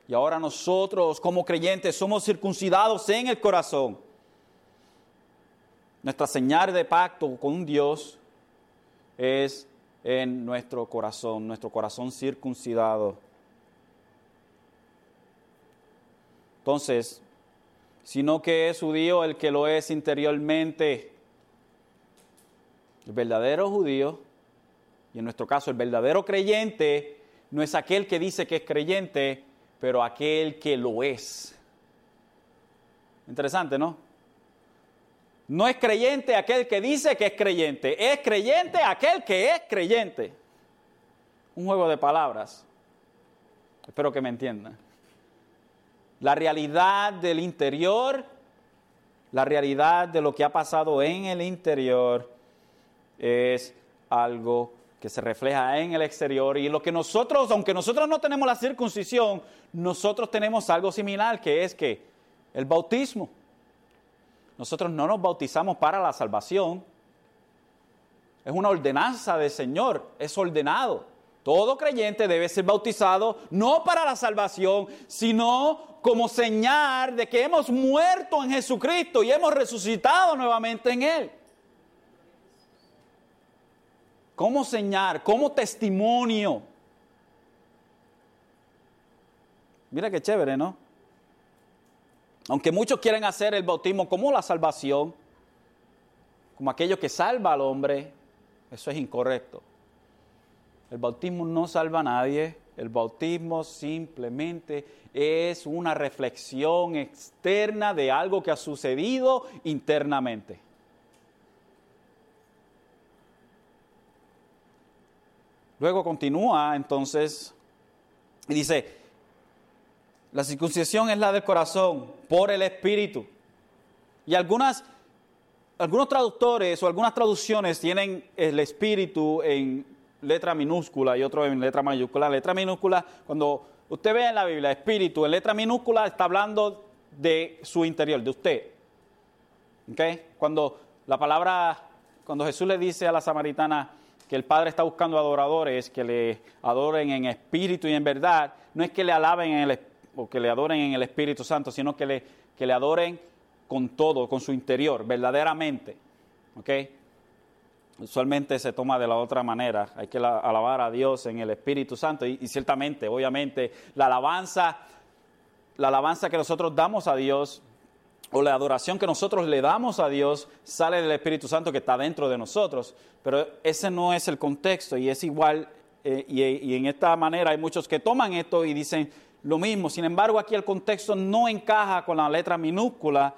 Y ahora nosotros como creyentes somos circuncidados en el corazón. Nuestra señal de pacto con Dios es en nuestro corazón, nuestro corazón circuncidado. Entonces, sino que es judío el que lo es interiormente. El verdadero judío y en nuestro caso, el verdadero creyente no es aquel que dice que es creyente, pero aquel que lo es. Interesante, ¿no? No es creyente aquel que dice que es creyente, es creyente aquel que es creyente. Un juego de palabras. Espero que me entiendan. La realidad del interior, la realidad de lo que ha pasado en el interior es algo que se refleja en el exterior y lo que nosotros, aunque nosotros no tenemos la circuncisión, nosotros tenemos algo similar que es que el bautismo. Nosotros no nos bautizamos para la salvación. Es una ordenanza del Señor, es ordenado. Todo creyente debe ser bautizado no para la salvación, sino como señal de que hemos muerto en Jesucristo y hemos resucitado nuevamente en Él. Como señal, como testimonio. Mira qué chévere, ¿no? Aunque muchos quieren hacer el bautismo como la salvación, como aquello que salva al hombre, eso es incorrecto. El bautismo no salva a nadie, el bautismo simplemente es una reflexión externa de algo que ha sucedido internamente. Luego continúa entonces Y dice, la circuncisión es la del corazón por el Espíritu. Y algunas, algunos traductores o algunas traducciones tienen el Espíritu en letra minúscula y otro en letra mayúscula. Letra minúscula, cuando usted ve en la Biblia Espíritu, en letra minúscula está hablando de su interior, de usted. ¿Okay? Cuando la palabra, cuando Jesús le dice a la samaritana que el Padre está buscando adoradores que le adoren en espíritu y en verdad, no es que le alaben en el, o que le adoren en el Espíritu Santo, sino que le, que le adoren con todo, con su interior, verdaderamente. ¿Ok? Usualmente se toma de la otra manera. Hay que alabar a Dios en el Espíritu Santo y, y, ciertamente, obviamente, la alabanza, la alabanza que nosotros damos a Dios o la adoración que nosotros le damos a Dios sale del Espíritu Santo que está dentro de nosotros, pero ese no es el contexto y es igual, eh, y, en esta manera hay muchos que toman esto y dicen lo mismo, sin embargo aquí el contexto no encaja con la letra minúscula,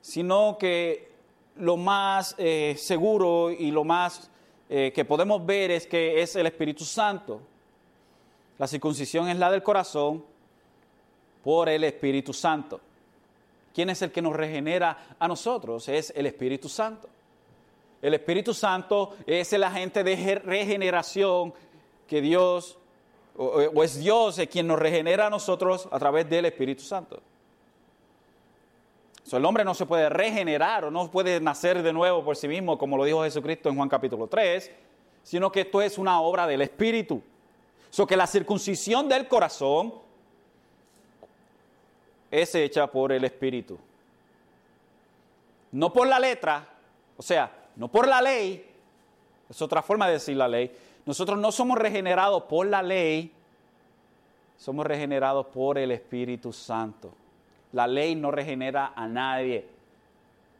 sino que lo más eh, seguro y lo más eh, que podemos ver es que es el Espíritu Santo. La circuncisión es la del corazón por el Espíritu Santo. ¿Quién es el que nos regenera a nosotros? Es el Espíritu Santo. El Espíritu Santo es el agente de regeneración que Dios, o, es Dios quien nos regenera a nosotros a través del Espíritu Santo. el hombre no se puede regenerar o no puede nacer de nuevo por sí mismo, como lo dijo Jesucristo en Juan capítulo 3, sino que esto es una obra del Espíritu. So que la circuncisión del corazón es hecha por el Espíritu. No por la letra, o sea, no por la ley, es otra forma de decir la ley. Nosotros no somos regenerados por la ley, somos regenerados por el Espíritu Santo. La ley no regenera a nadie.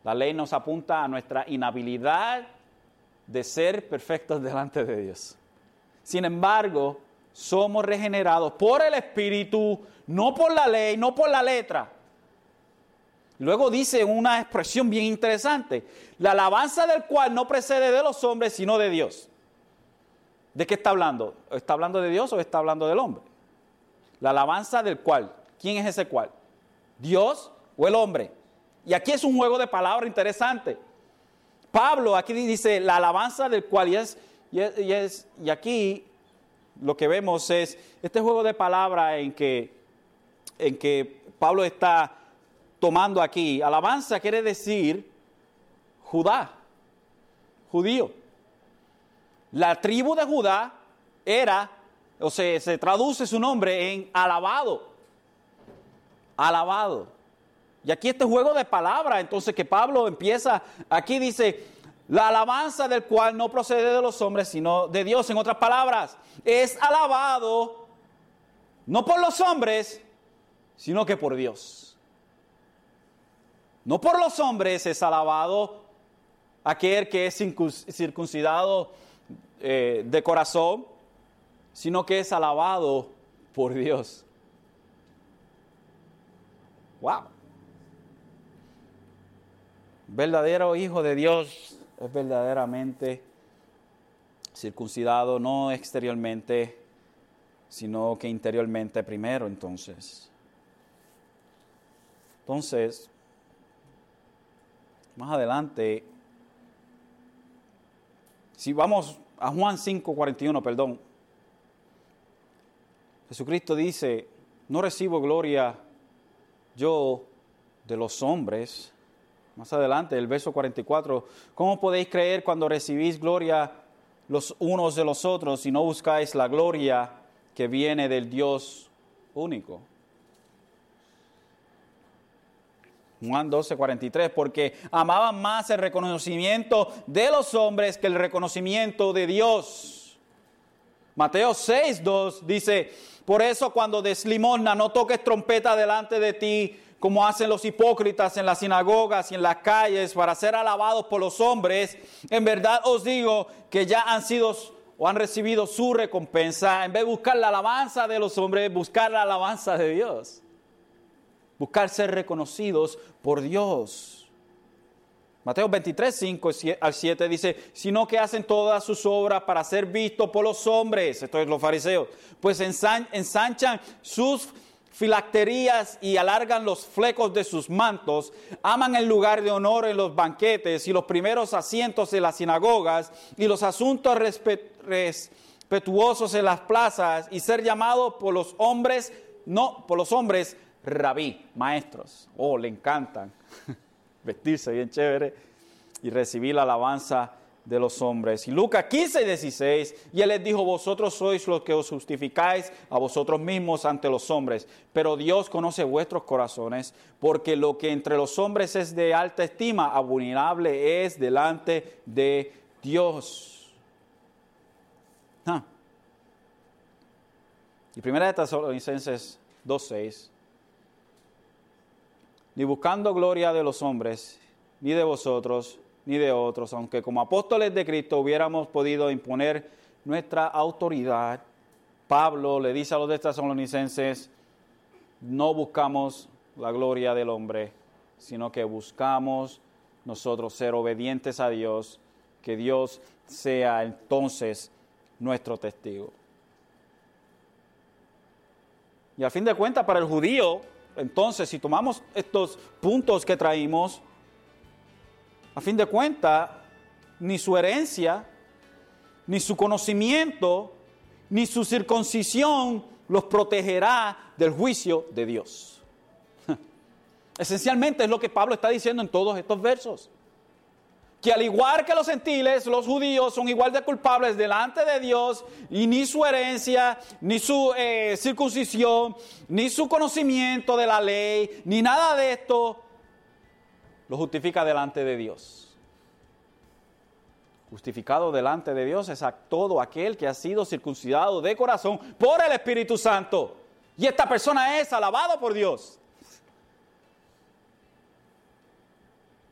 La ley nos apunta a nuestra inhabilidad de ser perfectos delante de Dios. Sin embargo, somos regenerados por el Espíritu, no por la ley, no por la letra. Luego dice una expresión bien interesante, la alabanza del cual no precede de los hombres, sino de Dios. ¿De qué está hablando? ¿Está hablando de Dios o está hablando del hombre? La alabanza del cual. ¿Quién es ese cual? ¿Dios o el hombre? Y aquí es un juego de palabras interesante. Pablo aquí dice la alabanza del cual y, es, y, es, y aquí lo que vemos es este juego de palabras en que, en que Pablo está tomando aquí. Alabanza quiere decir Judá, judío. La tribu de Judá era, o sea, se traduce su nombre en alabado. Alabado. Y aquí este juego de palabras, entonces que Pablo empieza, aquí dice, la alabanza del cual no procede de los hombres, sino de Dios. En otras palabras, es alabado no por los hombres, sino que por Dios. No por los hombres es alabado aquel que es circuncidado eh, de corazón, sino que es alabado por Dios. Wow. Verdadero hijo de Dios es verdaderamente circuncidado, no exteriormente, sino que interiormente primero entonces. Entonces, más adelante, si vamos a Juan 5, 41, perdón, Jesucristo dice, no recibo gloria yo de los hombres, más adelante, el verso 44, ¿cómo podéis creer cuando recibís gloria los unos de los otros y no buscáis la gloria que viene del Dios único? Juan 12, 43, porque amaban más el reconocimiento de los hombres que el reconocimiento de Dios. Mateo 6, 2 dice, por eso cuando des limosna no toques trompeta delante de ti como hacen los hipócritas en las sinagogas y en las calles para ser alabados por los hombres, en verdad os digo que ya han sido o han recibido su recompensa. En vez de buscar la alabanza de los hombres, buscar la alabanza de Dios. Buscar ser reconocidos por Dios. Mateo 23, 5 al 7 dice, sino que hacen todas sus obras para ser vistos por los hombres, esto es los fariseos, pues ensanchan sus filacterías y alargan los flecos de sus mantos, aman el lugar de honor en los banquetes y los primeros asientos en las sinagogas y los asuntos respetuosos en las plazas y ser llamados por los hombres, no, por los hombres, rabí, maestros. Oh, le encantan. vestirse bien chévere y recibir la alabanza de los hombres. Y Lucas 15 y 16, y él les dijo, vosotros sois los que os justificáis a vosotros mismos ante los hombres, pero Dios conoce vuestros corazones, porque lo que entre los hombres es de alta estima, abominable es delante de Dios. Ah. Y primera de Tesalonicenses 2.6 ni buscando gloria de los hombres, ni de vosotros, ni de otros, aunque como apóstoles de Cristo hubiéramos podido imponer nuestra autoridad. Pablo le dice a los tesalonicenses, no buscamos la gloria del hombre, sino que buscamos nosotros ser obedientes a Dios, que Dios sea entonces nuestro testigo. Y al fin de cuentas, para el judío, entonces, si tomamos estos puntos que traímos, a fin de cuentas, ni su herencia, ni su conocimiento, ni su circuncisión los protegerá del juicio de Dios. Esencialmente es lo que Pablo está diciendo en todos estos versos que al igual que los gentiles, los judíos son igual de culpables delante de Dios y ni su herencia, ni su eh, circuncisión, ni su conocimiento de la ley, ni nada de esto lo justifica delante de Dios. Justificado delante de Dios es a todo aquel que ha sido circuncidado de corazón por el Espíritu Santo. Y esta persona es alabado por Dios.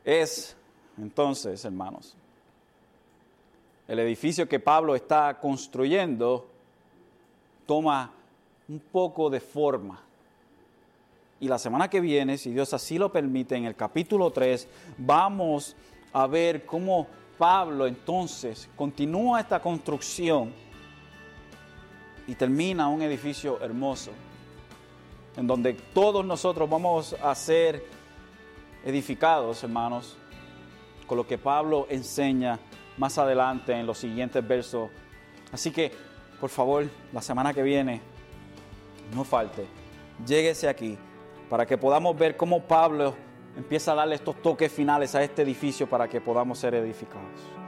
Es entonces, hermanos, el edificio que Pablo está construyendo toma un poco de forma. Y la semana que viene, si Dios así lo permite, en el capítulo 3, vamos a ver cómo Pablo entonces continúa esta construcción y termina un edificio hermoso, en donde todos nosotros vamos a ser edificados, hermanos, con lo que Pablo enseña más adelante en los siguientes versos. Así que, por favor, la semana que viene, no falte, lléguese aquí para que podamos ver cómo Pablo empieza a darle estos toques finales a este edificio para que podamos ser edificados.